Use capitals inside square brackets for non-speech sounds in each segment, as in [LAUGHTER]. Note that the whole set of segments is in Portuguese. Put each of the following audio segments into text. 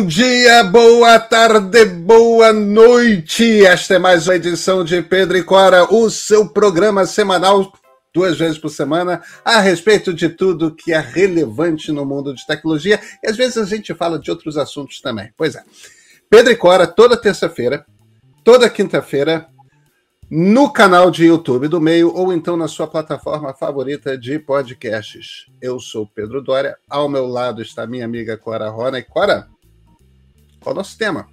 Bom dia, boa tarde, boa noite. Esta é mais uma edição de Pedro e Cora, o seu programa semanal, duas vezes por semana, a respeito de tudo que é relevante no mundo de tecnologia. E às vezes a gente fala de outros assuntos também. Pois é. Pedro e Cora, toda terça-feira, toda quinta-feira, no canal de YouTube do Meio ou então na sua plataforma favorita de podcasts. Eu sou Pedro Dória, ao meu lado está minha amiga Cora Rona. E Cora, qual é o nosso tema?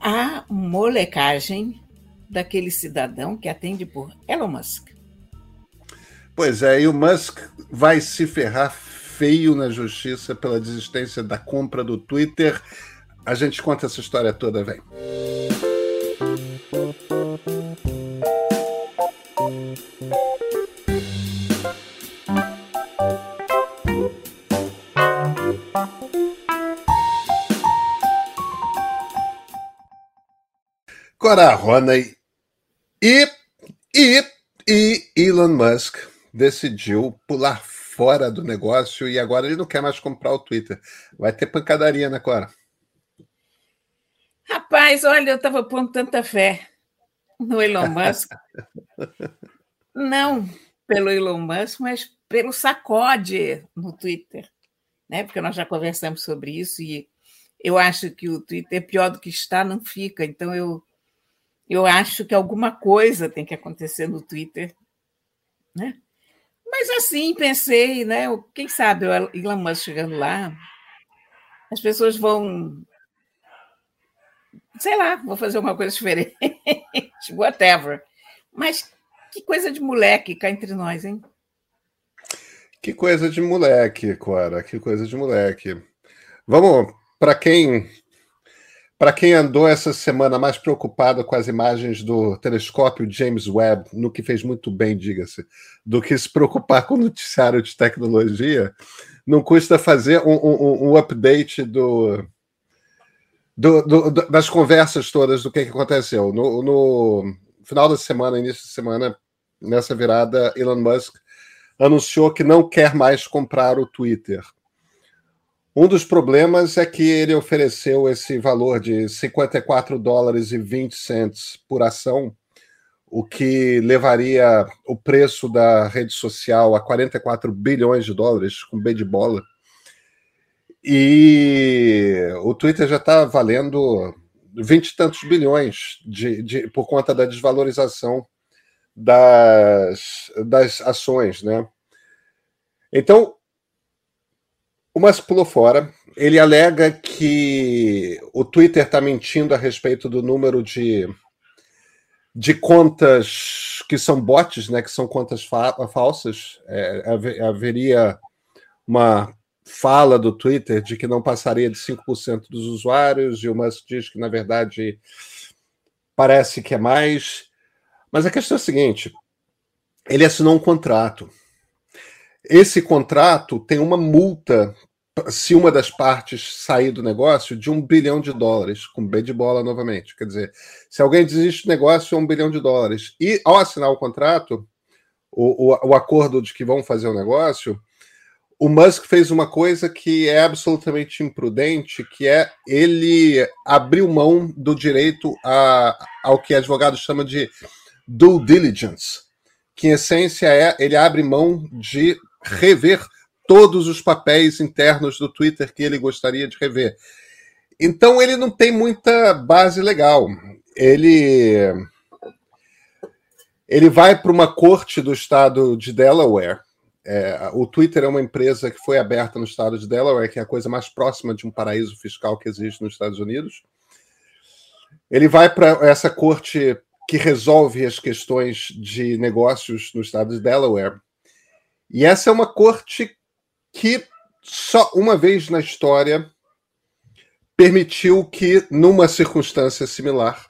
A molecagem daquele cidadão que atende por Elon Musk. Pois é, e o Musk vai se ferrar feio na justiça pela desistência da compra do Twitter. A gente conta essa história toda, vem. Cora Roney e, e, e Elon Musk decidiu pular fora do negócio e agora ele não quer mais comprar o Twitter. Vai ter pancadaria, né, Cora? Rapaz, olha, eu estava pondo tanta fé no Elon Musk. [LAUGHS] não pelo Elon Musk, mas pelo sacode no Twitter. Né? Porque nós já conversamos sobre isso e eu acho que o Twitter pior do que está, não fica. Então eu eu acho que alguma coisa tem que acontecer no Twitter, né? Mas assim, pensei, né? Quem sabe o Elon Musk chegando lá, as pessoas vão, sei lá, vou fazer uma coisa diferente, [LAUGHS] whatever. Mas que coisa de moleque cá entre nós, hein? Que coisa de moleque, Cora, que coisa de moleque. Vamos, para quem para quem andou essa semana mais preocupado com as imagens do telescópio James Webb, no que fez muito bem, diga-se, do que se preocupar [LAUGHS] com o noticiário de tecnologia, não custa fazer um, um, um update do, do, do, das conversas todas do que, que aconteceu. No, no, final da semana, início de semana, nessa virada, Elon Musk anunciou que não quer mais comprar o Twitter. Um dos problemas é que ele ofereceu esse valor de 54 dólares e 20 cents por ação, o que levaria o preço da rede social a 44 bilhões de dólares, com B de bola. E o Twitter já está valendo vinte e tantos bilhões de, de, por conta da desvalorização das, das ações, né? Então, o Musk pulou fora. Ele alega que o Twitter está mentindo a respeito do número de, de contas que são bots, né, que são contas fa falsas. É, haveria uma fala do Twitter de que não passaria de 5% dos usuários, e o Musk diz que, na verdade, parece que é mais. Mas a questão é a seguinte: ele assinou um contrato. Esse contrato tem uma multa, se uma das partes sair do negócio, de um bilhão de dólares, com B de bola novamente. Quer dizer, se alguém desiste do negócio, é um bilhão de dólares. E ao assinar o contrato, o, o, o acordo de que vão fazer o negócio, o Musk fez uma coisa que é absolutamente imprudente, que é ele abriu mão do direito a, ao que advogado chama de due diligence, que em essência é ele abre mão de rever todos os papéis internos do Twitter que ele gostaria de rever. Então ele não tem muita base legal. Ele ele vai para uma corte do estado de Delaware. É, o Twitter é uma empresa que foi aberta no estado de Delaware, que é a coisa mais próxima de um paraíso fiscal que existe nos Estados Unidos. Ele vai para essa corte que resolve as questões de negócios no estado de Delaware e essa é uma corte que só uma vez na história permitiu que, numa circunstância similar,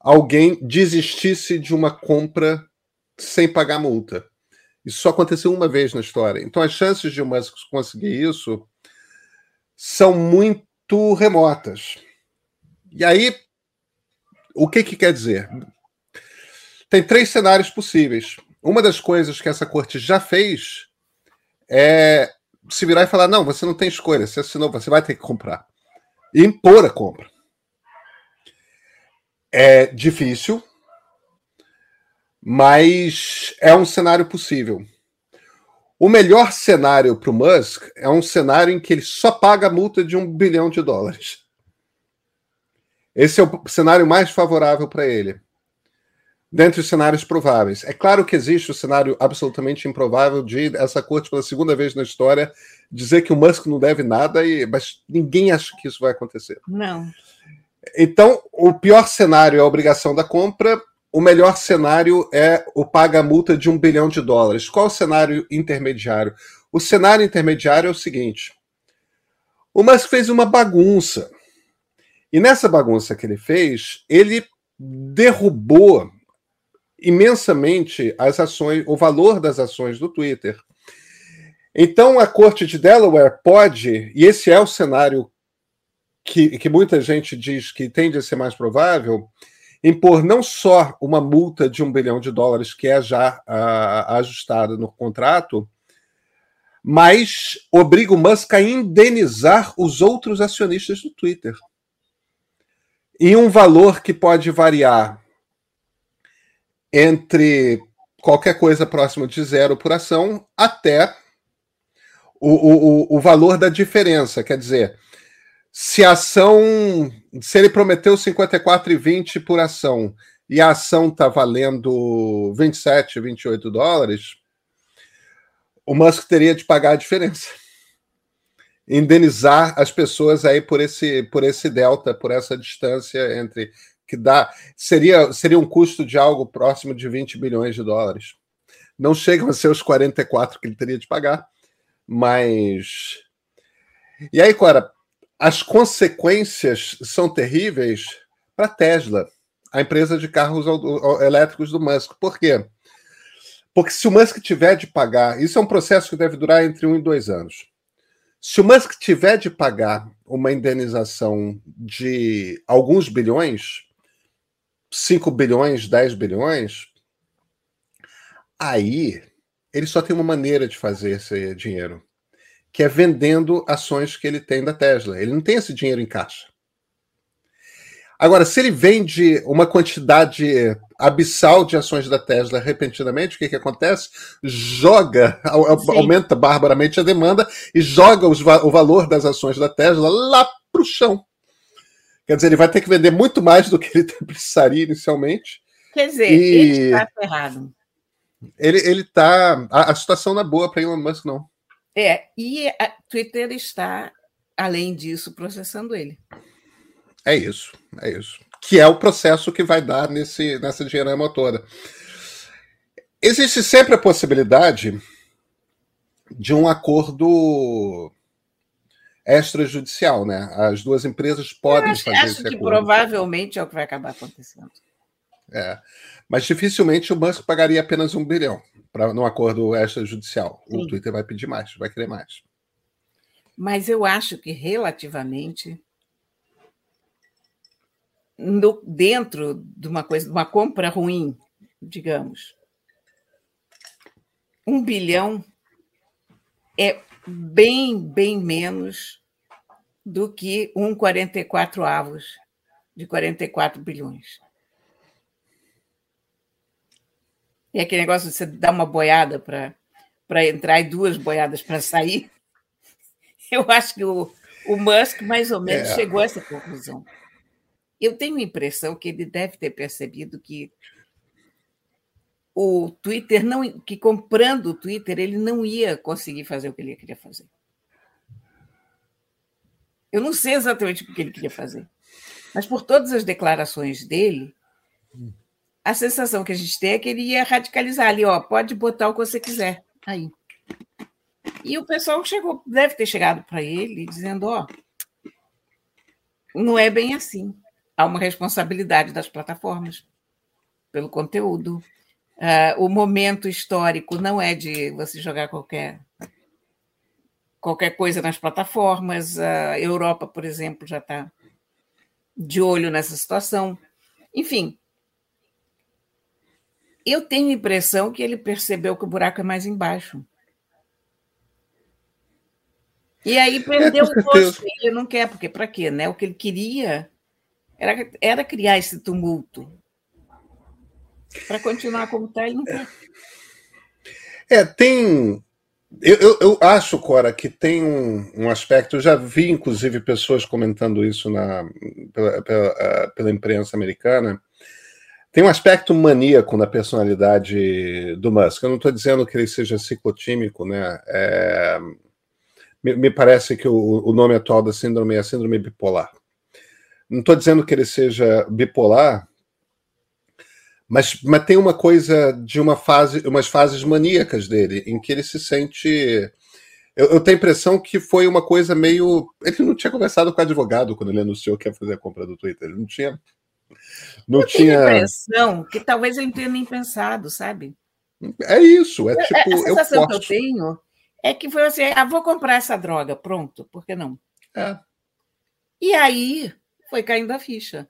alguém desistisse de uma compra sem pagar multa. Isso só aconteceu uma vez na história. Então, as chances de o Musk conseguir isso são muito remotas. E aí, o que, que quer dizer? Tem três cenários possíveis. Uma das coisas que essa corte já fez é se virar e falar: não, você não tem escolha, você assinou, você vai ter que comprar. E impor a compra. É difícil, mas é um cenário possível. O melhor cenário para o Musk é um cenário em que ele só paga a multa de um bilhão de dólares. Esse é o cenário mais favorável para ele dentre os cenários prováveis. É claro que existe o cenário absolutamente improvável de essa corte, pela segunda vez na história, dizer que o Musk não deve nada, e, mas ninguém acha que isso vai acontecer. Não. Então, o pior cenário é a obrigação da compra, o melhor cenário é o paga-multa de um bilhão de dólares. Qual o cenário intermediário? O cenário intermediário é o seguinte: o Musk fez uma bagunça. E nessa bagunça que ele fez, ele derrubou imensamente as ações, o valor das ações do Twitter. Então a Corte de Delaware pode, e esse é o cenário que, que muita gente diz que tende a ser mais provável, impor não só uma multa de um bilhão de dólares, que é já uh, ajustada no contrato, mas obriga o Musk a indenizar os outros acionistas do Twitter. Em um valor que pode variar entre qualquer coisa próximo de zero por ação até o, o, o valor da diferença. Quer dizer, se a ação. Se ele prometeu 54,20 por ação e a ação está valendo 27, 28 dólares, o Musk teria de pagar a diferença. Indenizar as pessoas aí por esse, por esse delta, por essa distância entre que dá seria, seria um custo de algo próximo de 20 bilhões de dólares. Não chegam a ser os 44 que ele teria de pagar, mas. E aí, Cora, as consequências são terríveis para Tesla, a empresa de carros elétricos do Musk. Por quê? Porque se o Musk tiver de pagar, isso é um processo que deve durar entre um e dois anos. Se o Musk tiver de pagar uma indenização de alguns bilhões, 5 bilhões, 10 bilhões, aí ele só tem uma maneira de fazer esse dinheiro, que é vendendo ações que ele tem da Tesla. Ele não tem esse dinheiro em caixa. Agora, se ele vende uma quantidade abissal de ações da Tesla repentinamente, o que, que acontece? Joga, Sim. aumenta barbaramente a demanda e joga os, o valor das ações da Tesla lá para o chão. Quer dizer, ele vai ter que vender muito mais do que ele [LAUGHS] precisaria inicialmente. Quer dizer, e... ele está ferrado. Ele, ele tá. A, a situação não é boa para Elon Musk, não. É, e a Twitter está, além disso, processando ele. É isso, é isso. Que é o processo que vai dar nesse, nessa dinheirama toda. Existe sempre a possibilidade de um acordo extrajudicial, né? As duas empresas podem acho, fazer acho esse que provavelmente é o que vai acabar acontecendo. É. Mas dificilmente o Musk pagaria apenas um bilhão para num acordo extrajudicial. Sim. O Twitter vai pedir mais, vai querer mais. Mas eu acho que relativamente no, dentro de uma coisa, de uma compra ruim, digamos, um bilhão é bem, bem menos do que um 44 avos de 44 bilhões. E aquele negócio de você dar uma boiada para entrar e duas boiadas para sair, [LAUGHS] eu acho que o, o Musk mais ou menos é. chegou a essa conclusão. Eu tenho a impressão que ele deve ter percebido que o Twitter não que comprando o Twitter ele não ia conseguir fazer o que ele queria fazer. Eu não sei exatamente o que ele queria fazer, mas por todas as declarações dele, a sensação que a gente tem é que ele ia radicalizar ali, ó, pode botar o que você quiser aí. E o pessoal chegou, deve ter chegado para ele dizendo, ó, não é bem assim. Há uma responsabilidade das plataformas pelo conteúdo, Uh, o momento histórico não é de você jogar qualquer qualquer coisa nas plataformas. A Europa, por exemplo, já está de olho nessa situação. Enfim, eu tenho a impressão que ele percebeu que o buraco é mais embaixo. E aí perdeu é, o gosto. Ele não quer, porque para quê? Né? O que ele queria era, era criar esse tumulto. Para continuar como está, ele não quer. É, tem. Eu, eu, eu, acho, Cora, que tem um, um, aspecto. Eu já vi, inclusive, pessoas comentando isso na, pela, pela, pela imprensa americana. Tem um aspecto maníaco na personalidade do Musk. Eu não estou dizendo que ele seja ciclotímico, né? É, me, me, parece que o, o, nome atual da síndrome é a síndrome bipolar. Não estou dizendo que ele seja bipolar, mas, mas tem uma coisa de uma fase, umas fases maníacas dele, em que ele se sente. Eu, eu, tenho a impressão que foi uma coisa meio. Ele não tinha conversado com o advogado quando ele anunciou que ia fazer a compra do Twitter. Ele não tinha. Não eu tinha. a impressão que talvez eu não tenha nem pensado, sabe? É isso. É, é tipo. A sensação eu posso... que eu tenho é que foi assim: ah, vou comprar essa droga, pronto, por que não? É. E aí foi caindo a ficha.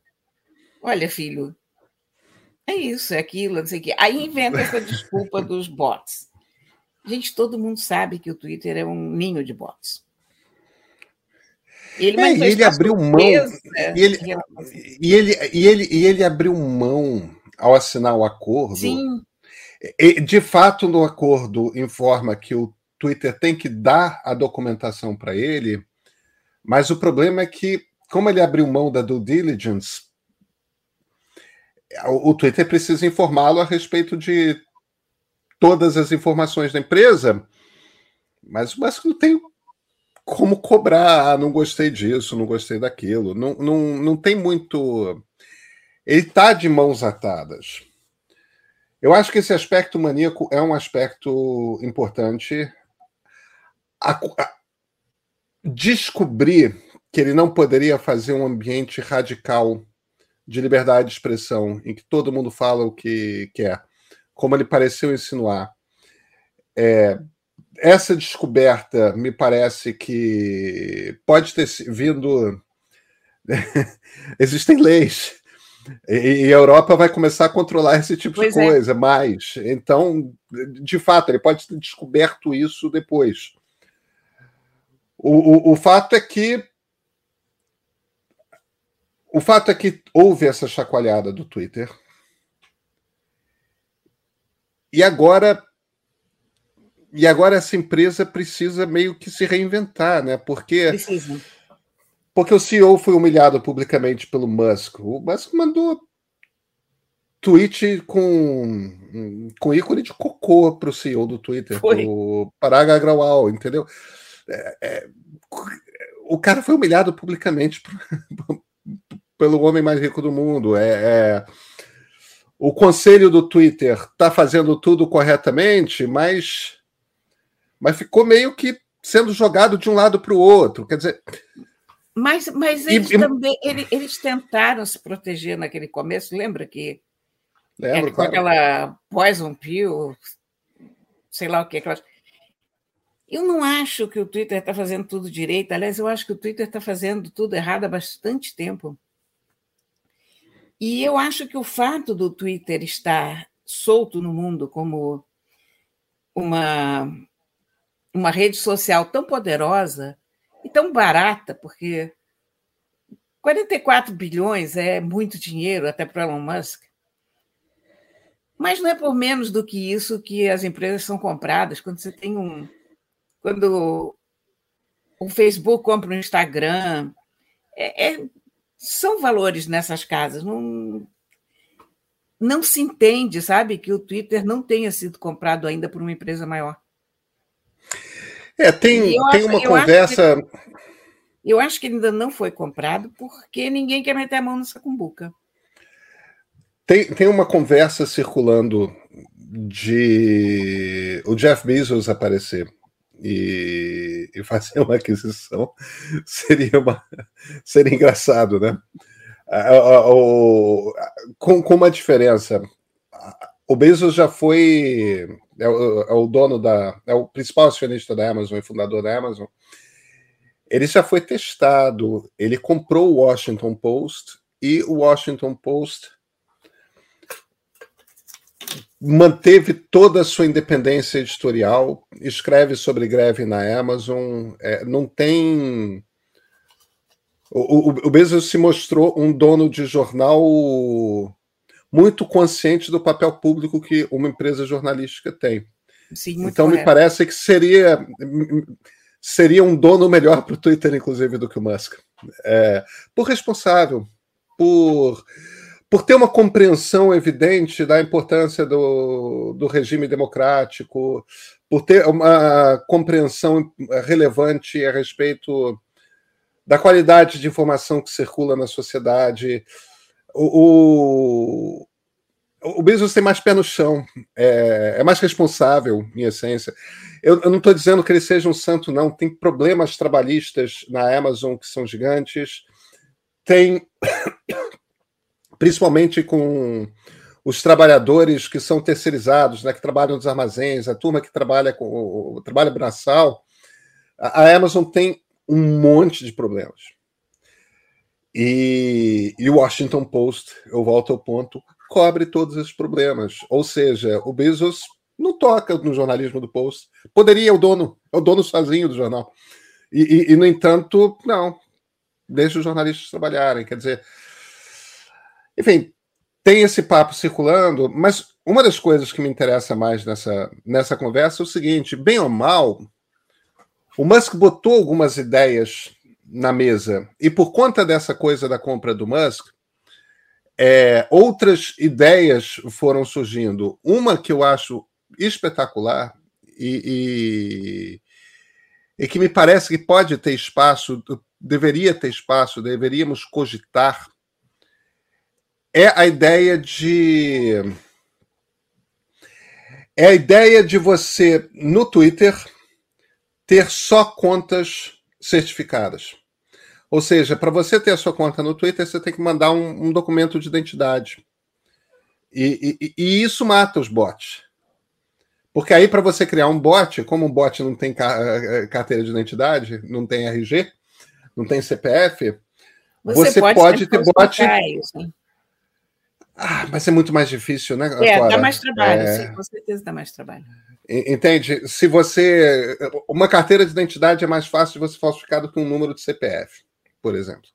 Olha, filho, é isso, é aquilo, não sei o quê. Aí inventa essa desculpa dos bots. Gente, todo mundo sabe que o Twitter é um ninho de bots. Ele, é, ele abriu mão. E ele, e, ele, e, ele, e ele abriu mão ao assinar o acordo. Sim. De fato, no acordo informa que o Twitter tem que dar a documentação para ele, mas o problema é que, como ele abriu mão da due diligence, o Twitter precisa informá-lo a respeito de todas as informações da empresa, mas o Musk não tem como cobrar, ah, não gostei disso, não gostei daquilo, não, não, não tem muito. Ele está de mãos atadas. Eu acho que esse aspecto maníaco é um aspecto importante. A, a, descobrir que ele não poderia fazer um ambiente radical de liberdade de expressão, em que todo mundo fala o que quer, como ele pareceu insinuar. É, essa descoberta me parece que pode ter vindo. [LAUGHS] Existem leis. E a Europa vai começar a controlar esse tipo pois de é. coisa é. mais. Então, de fato, ele pode ter descoberto isso depois. O, o, o fato é que o fato é que houve essa chacoalhada do Twitter. E agora e agora essa empresa precisa meio que se reinventar, né? Porque precisa. porque o CEO foi humilhado publicamente pelo Musk. O Musk mandou tweet com com ícone de cocô para o CEO do Twitter, o Parag Agrawal, entendeu? É, é, o cara foi humilhado publicamente [LAUGHS] por, pelo homem mais rico do mundo. É, é... O conselho do Twitter está fazendo tudo corretamente, mas, mas ficou meio que sendo jogado de um lado para o outro. Quer dizer. Mas, mas eles e, também eles, eles, tentaram se proteger naquele começo, lembra que Lembro, é, com claro. aquela poison pill, sei lá o que, aquelas. Eu não acho que o Twitter está fazendo tudo direito. Aliás, eu acho que o Twitter está fazendo tudo errado há bastante tempo. E eu acho que o fato do Twitter estar solto no mundo como uma, uma rede social tão poderosa e tão barata, porque 44 bilhões é muito dinheiro até para Elon Musk. Mas não é por menos do que isso que as empresas são compradas. Quando você tem um. Quando o Facebook compra o Instagram, é, é são valores nessas casas. Não, não se entende, sabe, que o Twitter não tenha sido comprado ainda por uma empresa maior. É, tem, tem acho, uma eu conversa. Acho que, eu acho que ainda não foi comprado porque ninguém quer meter a mão nessa cumbuca. Tem, tem uma conversa circulando de o Jeff Bezos aparecer e, e fazer uma aquisição [LAUGHS] seria, uma, seria engraçado, né? com, com uma diferença. O Bezos já foi. É o, é o, dono da. É o principal acionista da Amazon e fundador da Amazon. Ele já foi testado. Ele comprou o Washington Post e o Washington Post manteve toda a sua independência editorial, escreve sobre greve na Amazon, é, não tem. O, o, o Bezos se mostrou um dono de jornal muito consciente do papel público que uma empresa jornalística tem. Sim, então correto. me parece que seria seria um dono melhor para o Twitter, inclusive, do que o Musk. É, por responsável, por por ter uma compreensão evidente da importância do, do regime democrático, por ter uma compreensão relevante a respeito da qualidade de informação que circula na sociedade. O, o, o Bezos tem mais pé no chão, é, é mais responsável, em essência. Eu, eu não estou dizendo que ele seja um santo, não. Tem problemas trabalhistas na Amazon que são gigantes. Tem principalmente com os trabalhadores que são terceirizados, né, que trabalham nos armazéns, a turma que trabalha com o trabalho braçal, a, Amazon tem um monte de problemas. E, e o Washington Post, eu volto ao ponto, cobre todos esses problemas. Ou seja, o Bezos não toca no jornalismo do Post. Poderia, é o dono, é o dono sozinho do jornal. E, e, e no entanto, não. Deixa os jornalistas trabalharem. Quer dizer, enfim, tem esse papo circulando, mas uma das coisas que me interessa mais nessa, nessa conversa é o seguinte: bem ou mal, o Musk botou algumas ideias na mesa, e por conta dessa coisa da compra do Musk, é, outras ideias foram surgindo. Uma que eu acho espetacular e, e, e que me parece que pode ter espaço, deveria ter espaço, deveríamos cogitar é a ideia de. É a ideia de você, no Twitter, ter só contas certificadas. Ou seja, para você ter a sua conta no Twitter, você tem que mandar um, um documento de identidade. E, e, e, isso mata os bots. Porque aí, para você criar um bot, como um bot não tem eh, carteira de identidade, não tem RG, não tem CPF, você, você pode, pode ter bot. Isso, ah, mas é muito mais difícil, né? É, Clara? dá mais trabalho, é... sim, com certeza dá mais trabalho. Entende? Se você. Uma carteira de identidade é mais fácil de você falsificar do que um número de CPF, por exemplo.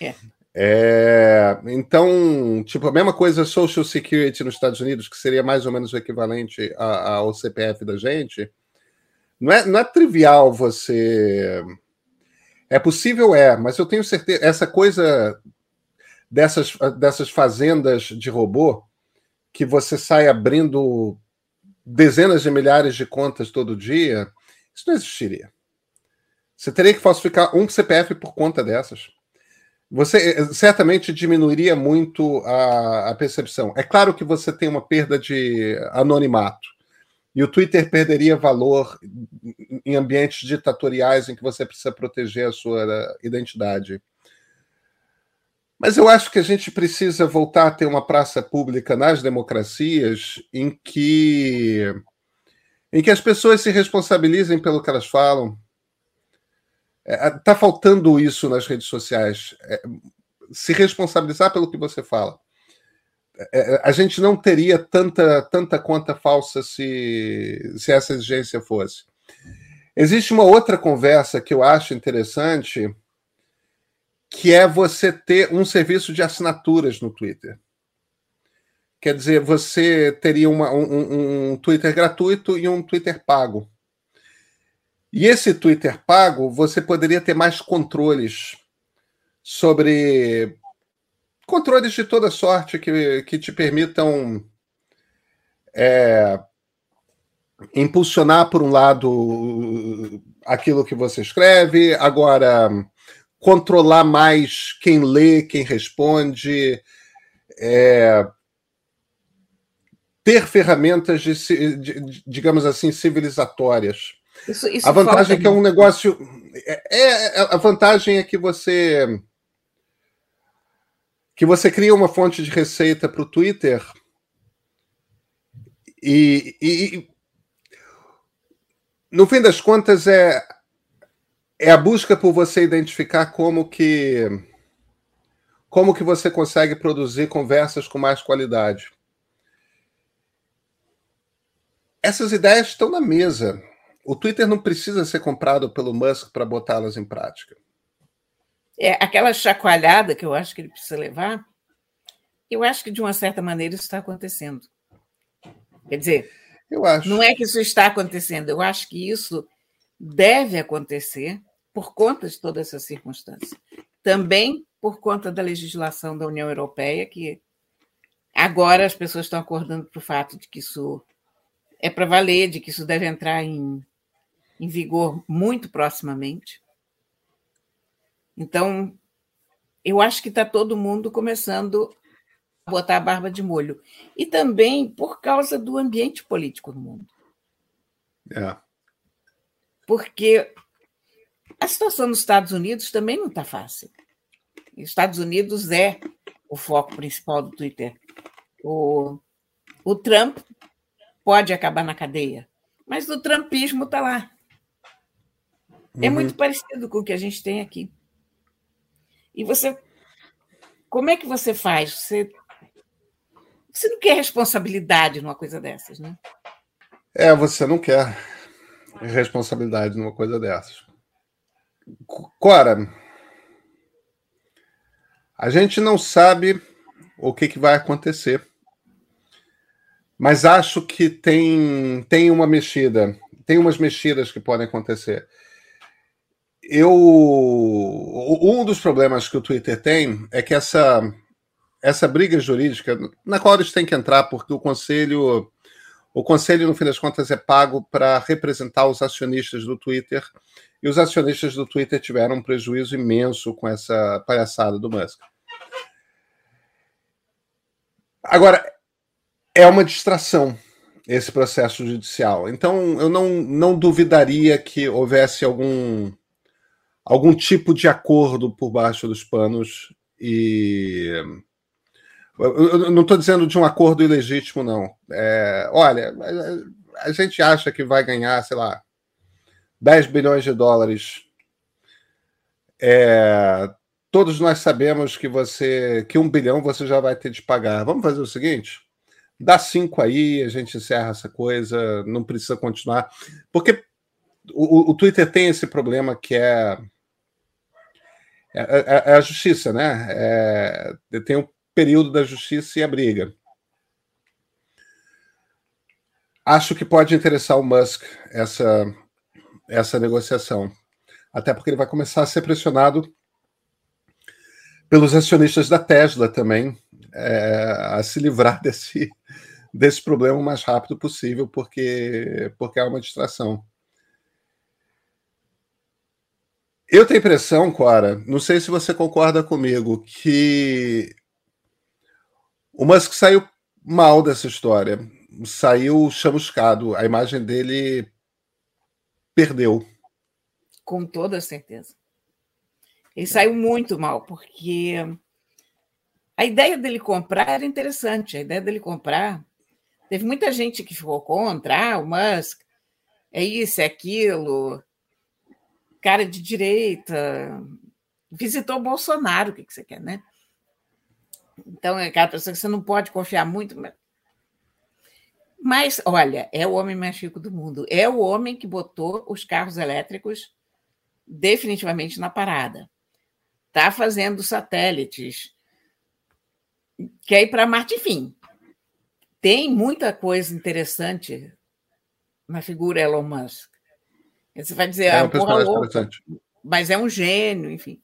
É. é. Então, tipo, a mesma coisa Social Security nos Estados Unidos, que seria mais ou menos o equivalente ao CPF da gente. Não é, não é trivial você. É possível, é, mas eu tenho certeza. Essa coisa dessas, dessas fazendas de robô que você sai abrindo dezenas de milhares de contas todo dia, isso não existiria. Você teria que falsificar um CPF por conta dessas. Você eh, certamente diminuiria muito a, a percepção. É claro que você tem uma perda de anonimato. E o Twitter perderia valor em ambientes ditatoriais em que você precisa proteger a sua identidade. Mas eu acho que a gente precisa voltar a ter uma praça pública nas democracias em que em que as pessoas se responsabilizem pelo que elas falam. Está é, tá faltando isso nas redes sociais. É, se responsabilizar pelo que você fala. É, é, a gente não teria tanta, tanta conta falsa se, se essa exigência fosse. Existe uma outra conversa que eu acho interessante, que é você ter um serviço de assinaturas no Twitter. Quer dizer, você teria uma, um, um, Twitter gratuito e um Twitter pago. E esse Twitter pago, você poderia ter mais controles sobre controles de toda sorte que, que te permitam é, impulsionar, por um lado, aquilo que você escreve. Agora, controlar mais quem lê, quem responde, é, ter ferramentas de, de, digamos assim, civilizatórias. Isso, isso a vantagem é que é um negócio. É, é, a vantagem é que você que você cria uma fonte de receita para o Twitter e, e, no fim das contas é é a busca por você identificar como que como que você consegue produzir conversas com mais qualidade. essas ideias estão na mesa. O Twitter não precisa ser comprado pelo Musk para botá-las em prática. É, aquela chacoalhada que eu acho que ele precisa levar, eu acho que de uma certa maneira isso está acontecendo. Quer dizer, eu acho. não é que isso está acontecendo, eu acho que isso deve acontecer por conta de toda essa circunstância. Também por conta da legislação da União Europeia, que agora as pessoas estão acordando para o fato de que isso é para valer, de que isso deve entrar em, em vigor muito proximamente. Então, eu acho que está todo mundo começando a botar a barba de molho. E também por causa do ambiente político no mundo. É. Porque a situação nos Estados Unidos também não está fácil. Os Estados Unidos é o foco principal do Twitter. O, o Trump pode acabar na cadeia, mas o trumpismo está lá. É uhum. Muito parecido com o que a gente tem aqui. E você. Como é que você faz? Você, você não quer responsabilidade numa coisa dessas, né? É, você não quer responsabilidade numa coisa dessas. Cora, a gente não sabe o que, que vai acontecer, mas acho que tem, tem uma mexida, tem umas mexidas que podem acontecer eu um dos problemas que o Twitter tem é que essa essa briga jurídica na qual eles têm que entrar porque o conselho o conselho no fim das contas é pago para representar os acionistas do Twitter e os acionistas do Twitter tiveram um prejuízo imenso com essa palhaçada do Musk. Agora é uma distração esse processo judicial. Então eu não, não duvidaria que houvesse algum algum tipo de acordo por baixo dos panos e eu não estou dizendo de um acordo ilegítimo, não. É, olha, a gente acha que vai ganhar, sei lá, 10 bilhões de dólares. É, todos nós sabemos que você que um bilhão você já vai ter de pagar. Vamos fazer o seguinte: dá cinco aí, a gente encerra essa coisa, não precisa continuar. Porque o, o Twitter tem esse problema que é é, é, é, a justiça, né? É, tem um período da justiça e a briga. Acho que pode interessar o Musk essa, essa negociação. Até porque ele vai começar a ser pressionado pelos acionistas da Tesla também é, a se livrar [LAUGHS] desse, desse problema o mais rápido possível, porque, porque é uma distração. Eu tenho a impressão, Cora, não sei se você concorda comigo, que o Musk saiu mal dessa história. Saiu chamuscado. A imagem dele perdeu. Com toda certeza. Ele saiu muito mal, porque a ideia dele comprar era interessante. A ideia dele comprar. Teve muita gente que ficou contra. Ah, o Musk é isso, é aquilo cara de direita, visitou Bolsonaro, o que, que você quer, né? Então, é aquela pessoa que você não pode confiar muito. Mas, olha, é o homem mais rico do mundo. É o homem que botou os carros elétricos definitivamente na parada. Está fazendo satélites. Quer ir para Marte, enfim. Tem muita coisa interessante na figura Elon Musk. Você vai dizer, é, ah, porra louca, mas é um gênio, enfim.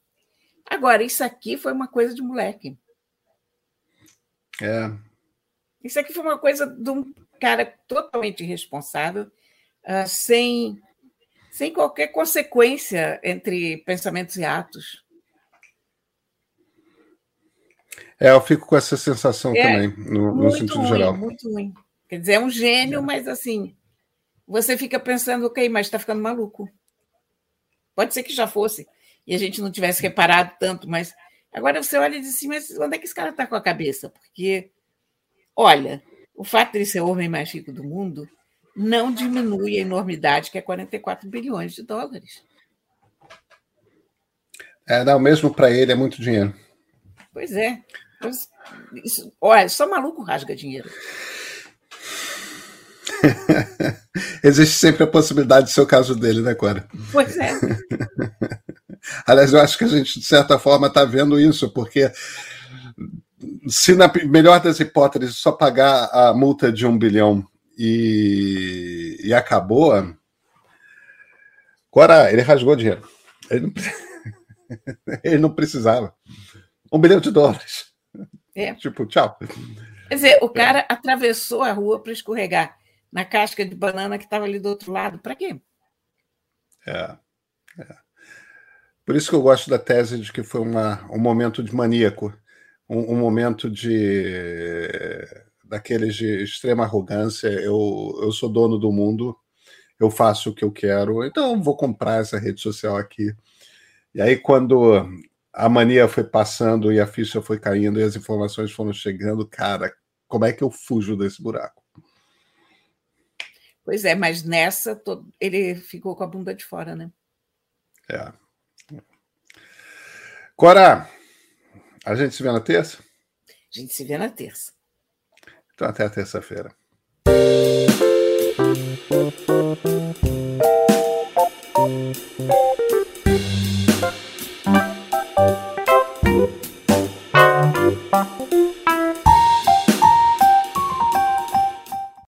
Agora, isso aqui foi uma coisa de moleque. É. Isso aqui foi uma coisa de um cara totalmente irresponsável, uh, sem, sem qualquer consequência entre pensamentos e atos. É, eu fico com essa sensação é, também, no, no sentido ruim, geral. Muito ruim. Quer dizer, é um gênio, é. mas assim, você fica pensando, ok, mas está ficando maluco. Pode ser que já fosse, e a gente não tivesse reparado tanto, mas agora você olha e diz assim, mas onde é que esse cara está com a cabeça? Porque, olha, o fato de ele ser o homem mais rico do mundo não diminui a enormidade que é 44 bilhões de dólares. É, não, mesmo para ele é muito dinheiro. Pois é. Isso, olha, só maluco rasga dinheiro. [LAUGHS] Existe sempre a possibilidade de ser o caso dele, né, Cora? Pois é. [LAUGHS] Aliás, eu acho que a gente, de certa forma, está vendo isso, porque se na melhor das hipóteses só pagar a multa de um bilhão e, e acabou, Cora, ele rasgou dinheiro. Ele não, [LAUGHS] ele não precisava. Um bilhão de dólares. É. Tipo, tchau. Quer dizer, o cara é. atravessou a rua para escorregar na casca de banana que estava ali do outro lado. Para quê? É. Por isso que eu gosto da tese de que foi uma, um momento de maníaco, um, um momento de daqueles de extrema arrogância. Eu, eu sou dono do mundo, eu faço o que eu quero, então vou comprar essa rede social aqui. E aí, quando a mania foi passando e a ficha foi caindo e as informações foram chegando, cara, como é que eu fujo desse buraco? Pois é, mas nessa ele ficou com a bunda de fora, né? É. Cora, a gente se vê na terça? A gente se vê na terça. Então até a terça-feira.